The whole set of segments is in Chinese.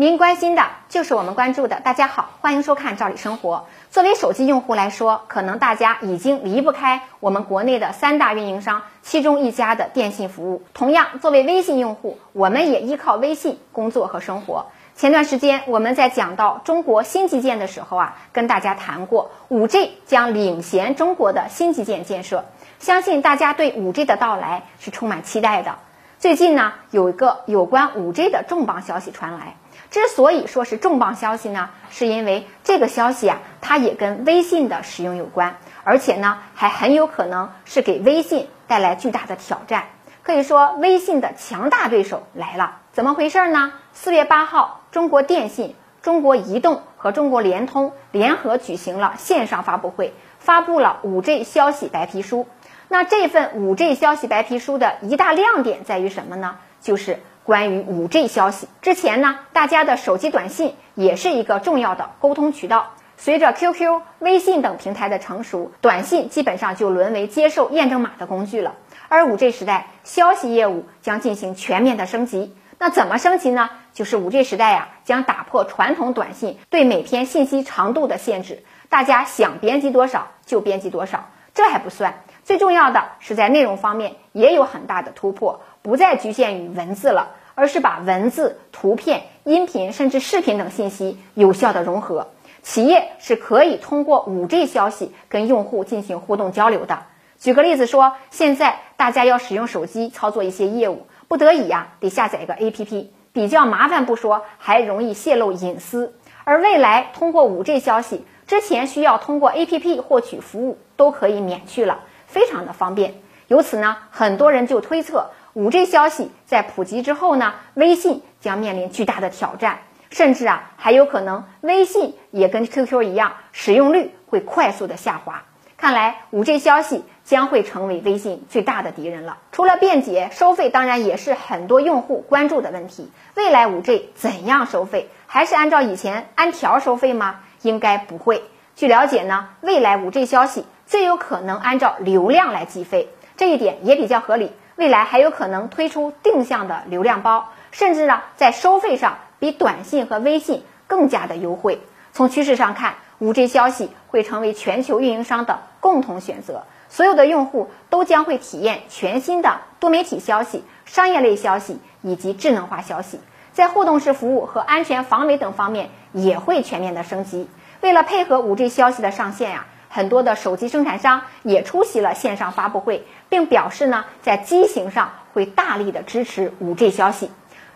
您关心的就是我们关注的。大家好，欢迎收看《赵理生活》。作为手机用户来说，可能大家已经离不开我们国内的三大运营商其中一家的电信服务。同样，作为微信用户，我们也依靠微信工作和生活。前段时间我们在讲到中国新基建的时候啊，跟大家谈过，5G 将领衔中国的新基建建设。相信大家对 5G 的到来是充满期待的。最近呢，有一个有关 5G 的重磅消息传来。之所以说是重磅消息呢，是因为这个消息啊，它也跟微信的使用有关，而且呢，还很有可能是给微信带来巨大的挑战。可以说，微信的强大对手来了。怎么回事呢？四月八号，中国电信、中国移动和中国联通联合举行了线上发布会，发布了 5G 消息白皮书。那这份 5G 消息白皮书的一大亮点在于什么呢？就是关于 5G 消息。之前呢，大家的手机短信也是一个重要的沟通渠道。随着 QQ、微信等平台的成熟，短信基本上就沦为接受验证码的工具了。而 5G 时代，消息业务将进行全面的升级。那怎么升级呢？就是 5G 时代呀，将打破传统短信对每篇信息长度的限制，大家想编辑多少就编辑多少。这还不算。最重要的是，在内容方面也有很大的突破，不再局限于文字了，而是把文字、图片、音频甚至视频等信息有效的融合。企业是可以通过 5G 消息跟用户进行互动交流的。举个例子说，现在大家要使用手机操作一些业务，不得已呀，得下载一个 APP，比较麻烦不说，还容易泄露隐私。而未来通过 5G 消息，之前需要通过 APP 获取服务都可以免去了。非常的方便，由此呢，很多人就推测，5G 消息在普及之后呢，微信将面临巨大的挑战，甚至啊，还有可能微信也跟 QQ 一样，使用率会快速的下滑。看来 5G 消息将会成为微信最大的敌人了。除了便捷，收费当然也是很多用户关注的问题。未来 5G 怎样收费？还是按照以前按条收费吗？应该不会。据了解呢，未来 5G 消息。最有可能按照流量来计费，这一点也比较合理。未来还有可能推出定向的流量包，甚至呢在收费上比短信和微信更加的优惠。从趋势上看，5G 消息会成为全球运营商的共同选择，所有的用户都将会体验全新的多媒体消息、商业类消息以及智能化消息，在互动式服务和安全防伪等方面也会全面的升级。为了配合 5G 消息的上线呀。很多的手机生产商也出席了线上发布会，并表示呢，在机型上会大力的支持 5G 消息。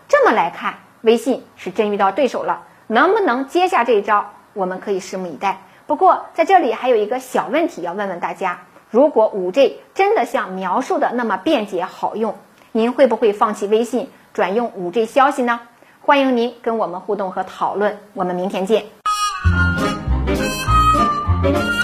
这么来看，微信是真遇到对手了，能不能接下这一招，我们可以拭目以待。不过在这里还有一个小问题要问问大家：如果 5G 真的像描述的那么便捷好用，您会不会放弃微信转用 5G 消息呢？欢迎您跟我们互动和讨论，我们明天见。Thank you.